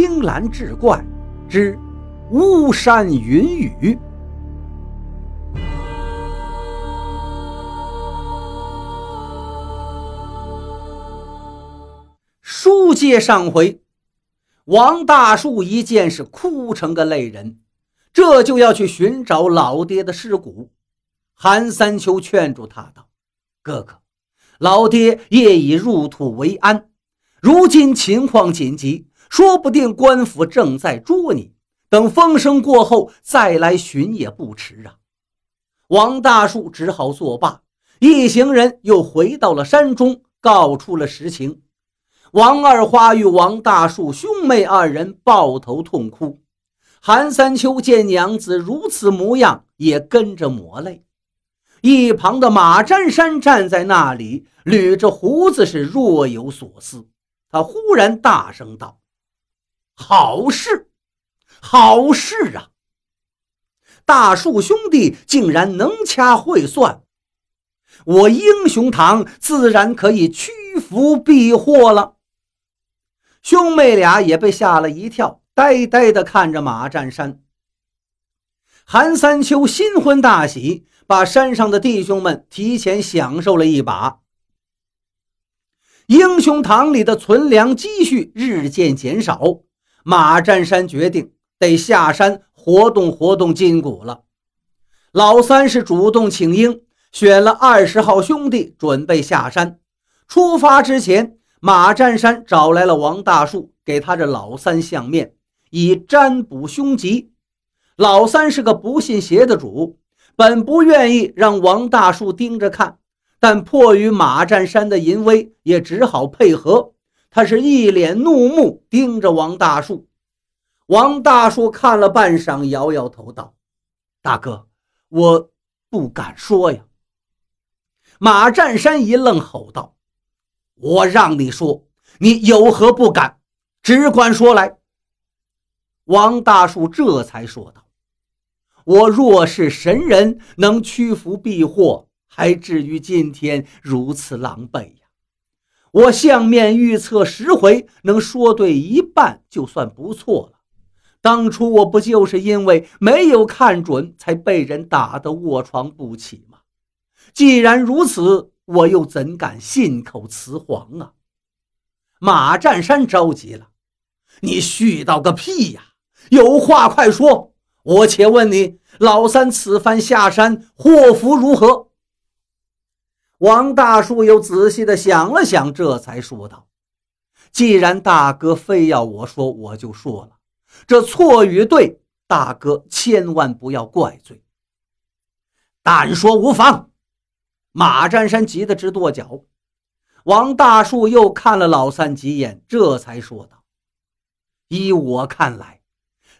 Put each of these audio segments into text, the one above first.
青蓝志怪之巫山云雨。书接上回，王大树一见是哭成个泪人，这就要去寻找老爹的尸骨。韩三秋劝住他道：“哥哥，老爹业已入土为安，如今情况紧急，说不定官府正在捉你。等风声过后再来寻也不迟啊。”王大树只好作罢，一行人又回到了山中，告出了实情。王二花与王大树兄妹二人抱头痛哭，韩三秋见娘子如此模样，也跟着抹泪。一旁的马占山站在那里，捋着胡子，是若有所思。他忽然大声道：“好事，好事啊！大树兄弟竟然能掐会算，我英雄堂自然可以屈服避祸了。”兄妹俩也被吓了一跳，呆呆地看着马占山。韩三秋新婚大喜，把山上的弟兄们提前享受了一把。英雄堂里的存粮积蓄日渐减少，马占山决定得下山活动活动筋骨了。老三是主动请缨，选了二十号兄弟准备下山。出发之前。马占山找来了王大树，给他这老三相面，以占卜凶吉。老三是个不信邪的主，本不愿意让王大树盯着看，但迫于马占山的淫威，也只好配合。他是一脸怒目盯着王大树。王大树看了半晌，摇摇头道：“大哥，我不敢说呀。”马占山一愣，吼道。我让你说，你有何不敢？只管说来。王大树这才说道：“我若是神人，能屈服避祸，还至于今天如此狼狈呀？我相面预测十回，能说对一半，就算不错了。当初我不就是因为没有看准，才被人打得卧床不起吗？既然如此。”我又怎敢信口雌黄啊！马占山着急了：“你絮叨个屁呀！有话快说！我且问你，老三此番下山祸福如何？”王大树又仔细的想了想，这才说道：“既然大哥非要我说，我就说了。这错与对，大哥千万不要怪罪。但说无妨。”马占山急得直跺脚，王大树又看了老三几眼，这才说道：“依我看来，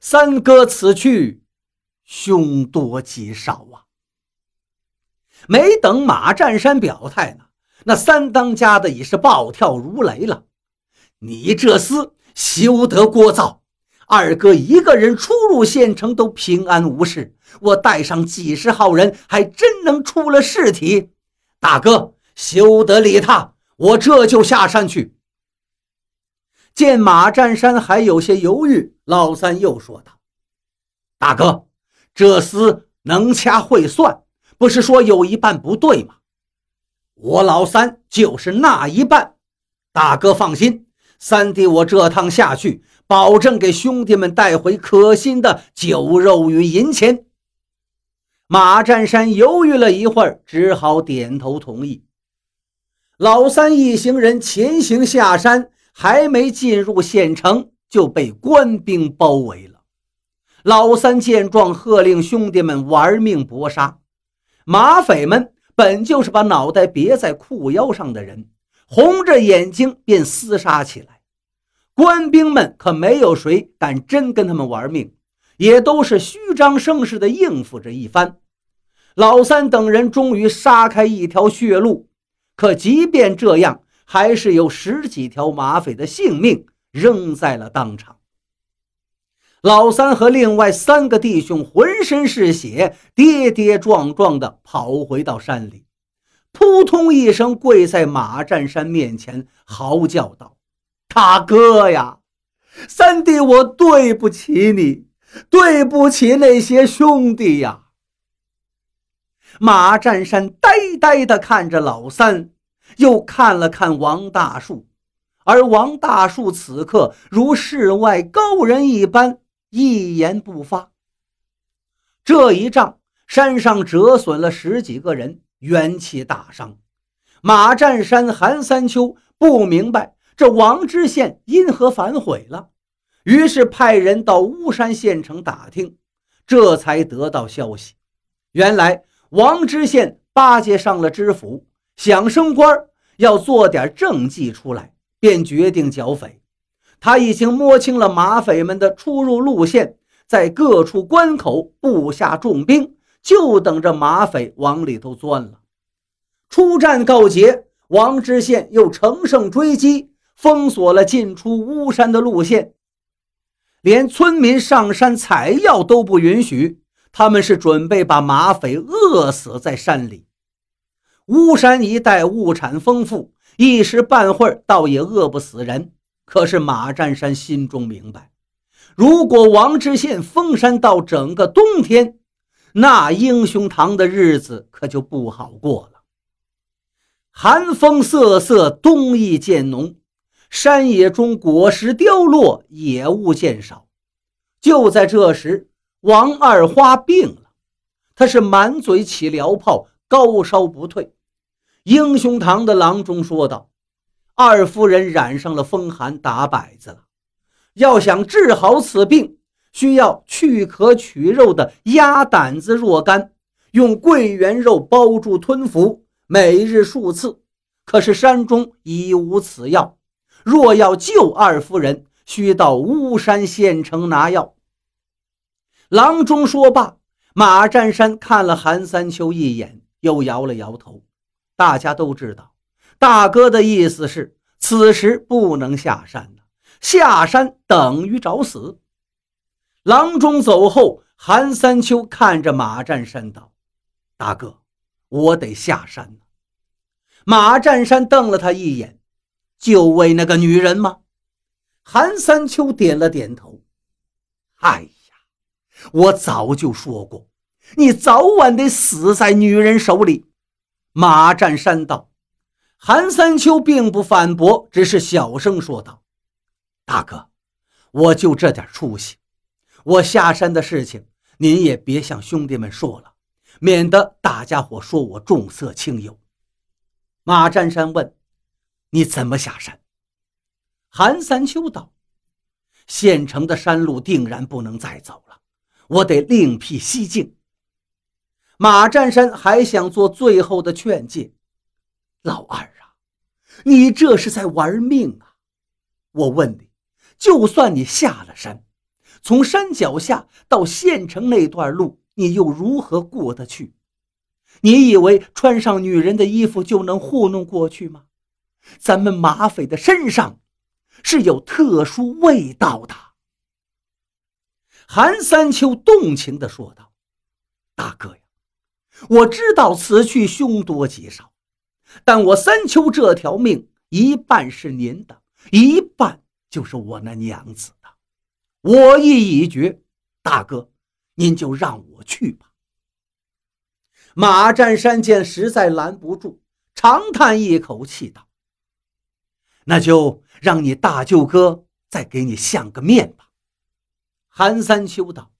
三哥此去，凶多吉少啊！”没等马占山表态呢，那三当家的已是暴跳如雷了：“你这厮休得聒噪！二哥一个人出入县城都平安无事，我带上几十号人，还真能出了事体。”大哥，休得理他！我这就下山去。见马占山还有些犹豫，老三又说道：“大哥，这厮能掐会算，不是说有一半不对吗？我老三就是那一半。大哥放心，三弟我这趟下去，保证给兄弟们带回可心的酒肉与银钱。”马占山犹豫了一会儿，只好点头同意。老三一行人前行下山，还没进入县城，就被官兵包围了。老三见状，喝令兄弟们玩命搏杀。马匪们本就是把脑袋别在裤腰上的人，红着眼睛便厮杀起来。官兵们可没有谁敢真跟他们玩命。也都是虚张声势地应付着一番。老三等人终于杀开一条血路，可即便这样，还是有十几条马匪的性命扔在了当场。老三和另外三个弟兄浑身是血，跌跌撞撞地跑回到山里，扑通一声跪在马占山面前，嚎叫道：“大哥呀！”三弟，我对不起你，对不起那些兄弟呀！马占山呆呆地看着老三，又看了看王大树，而王大树此刻如世外高人一般，一言不发。这一仗，山上折损了十几个人，元气大伤。马占山、韩三秋不明白这王知县因何反悔了，于是派人到巫山县城打听，这才得到消息，原来。王知县巴结上了知府，想升官，要做点政绩出来，便决定剿匪。他已经摸清了马匪们的出入路线，在各处关口布下重兵，就等着马匪往里头钻了。出战告捷，王知县又乘胜追击，封锁了进出巫山的路线，连村民上山采药都不允许。他们是准备把马匪饿死在山里。巫山一带物产丰富，一时半会儿倒也饿不死人。可是马占山心中明白，如果王知县封山到整个冬天，那英雄堂的日子可就不好过了。寒风瑟瑟，冬意渐浓，山野中果实凋落，野物渐少。就在这时。王二花病了，他是满嘴起燎泡，高烧不退。英雄堂的郎中说道：“二夫人染上了风寒，打摆子了。要想治好此病，需要去壳取肉的鸭胆子若干，用桂圆肉包住吞服，每日数次。可是山中已无此药，若要救二夫人，需到巫山县城拿药。”郎中说罢，马占山看了韩三秋一眼，又摇了摇头。大家都知道，大哥的意思是此时不能下山了，下山等于找死。郎中走后，韩三秋看着马占山道：“大哥，我得下山了。”马占山瞪了他一眼：“就为那个女人吗？”韩三秋点了点头：“哎呀。”我早就说过，你早晚得死在女人手里。”马占山道。韩三秋并不反驳，只是小声说道：“大哥，我就这点出息，我下山的事情您也别向兄弟们说了，免得大家伙说我重色轻友。”马占山问：“你怎么下山？”韩三秋道：“县城的山路定然不能再走了。”我得另辟蹊径。马占山还想做最后的劝诫：“老二，你这是在玩命啊！我问你，就算你下了山，从山脚下到县城那段路，你又如何过得去？你以为穿上女人的衣服就能糊弄过去吗？咱们马匪的身上是有特殊味道的。”韩三秋动情地说道：“大哥呀，我知道此去凶多吉少，但我三秋这条命一半是您的，一半就是我那娘子的。我意已决，大哥，您就让我去吧。”马占山见实在拦不住，长叹一口气道：“那就让你大舅哥再给你相个面吧。”韩三秋道：“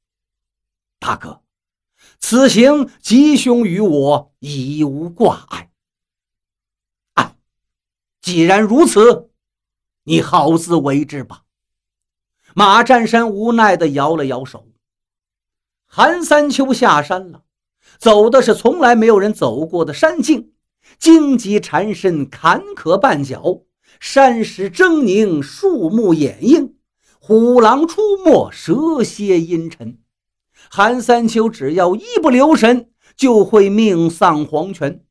大哥，此行吉凶与我已无挂碍。既然如此，你好自为之吧。”马占山无奈地摇了摇手。韩三秋下山了，走的是从来没有人走过的山径，荆棘缠身，坎坷绊脚，山石狰狞，树木掩映。虎狼出没，蛇蝎阴沉，韩三秋只要一不留神，就会命丧黄泉。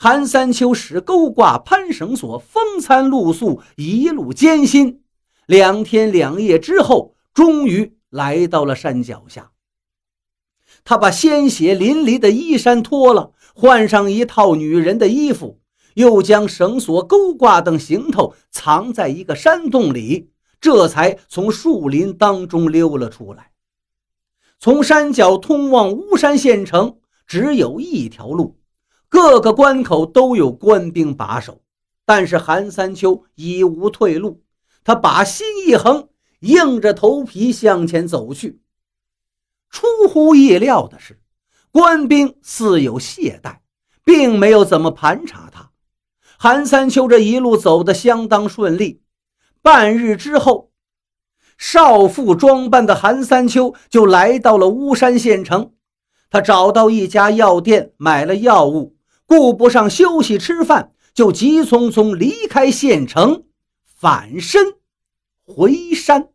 韩三秋使钩挂攀绳索，风餐露宿，一路艰辛。两天两夜之后，终于来到了山脚下。他把鲜血淋漓的衣衫脱了，换上一套女人的衣服，又将绳索、钩挂等行头藏在一个山洞里。这才从树林当中溜了出来。从山脚通往巫山县城只有一条路，各个关口都有官兵把守，但是韩三秋已无退路，他把心一横，硬着头皮向前走去。出乎意料的是，官兵似有懈怠，并没有怎么盘查他。韩三秋这一路走得相当顺利，半日之后。少妇装扮的韩三秋就来到了巫山县城，他找到一家药店买了药物，顾不上休息吃饭，就急匆匆离开县城，返身回山。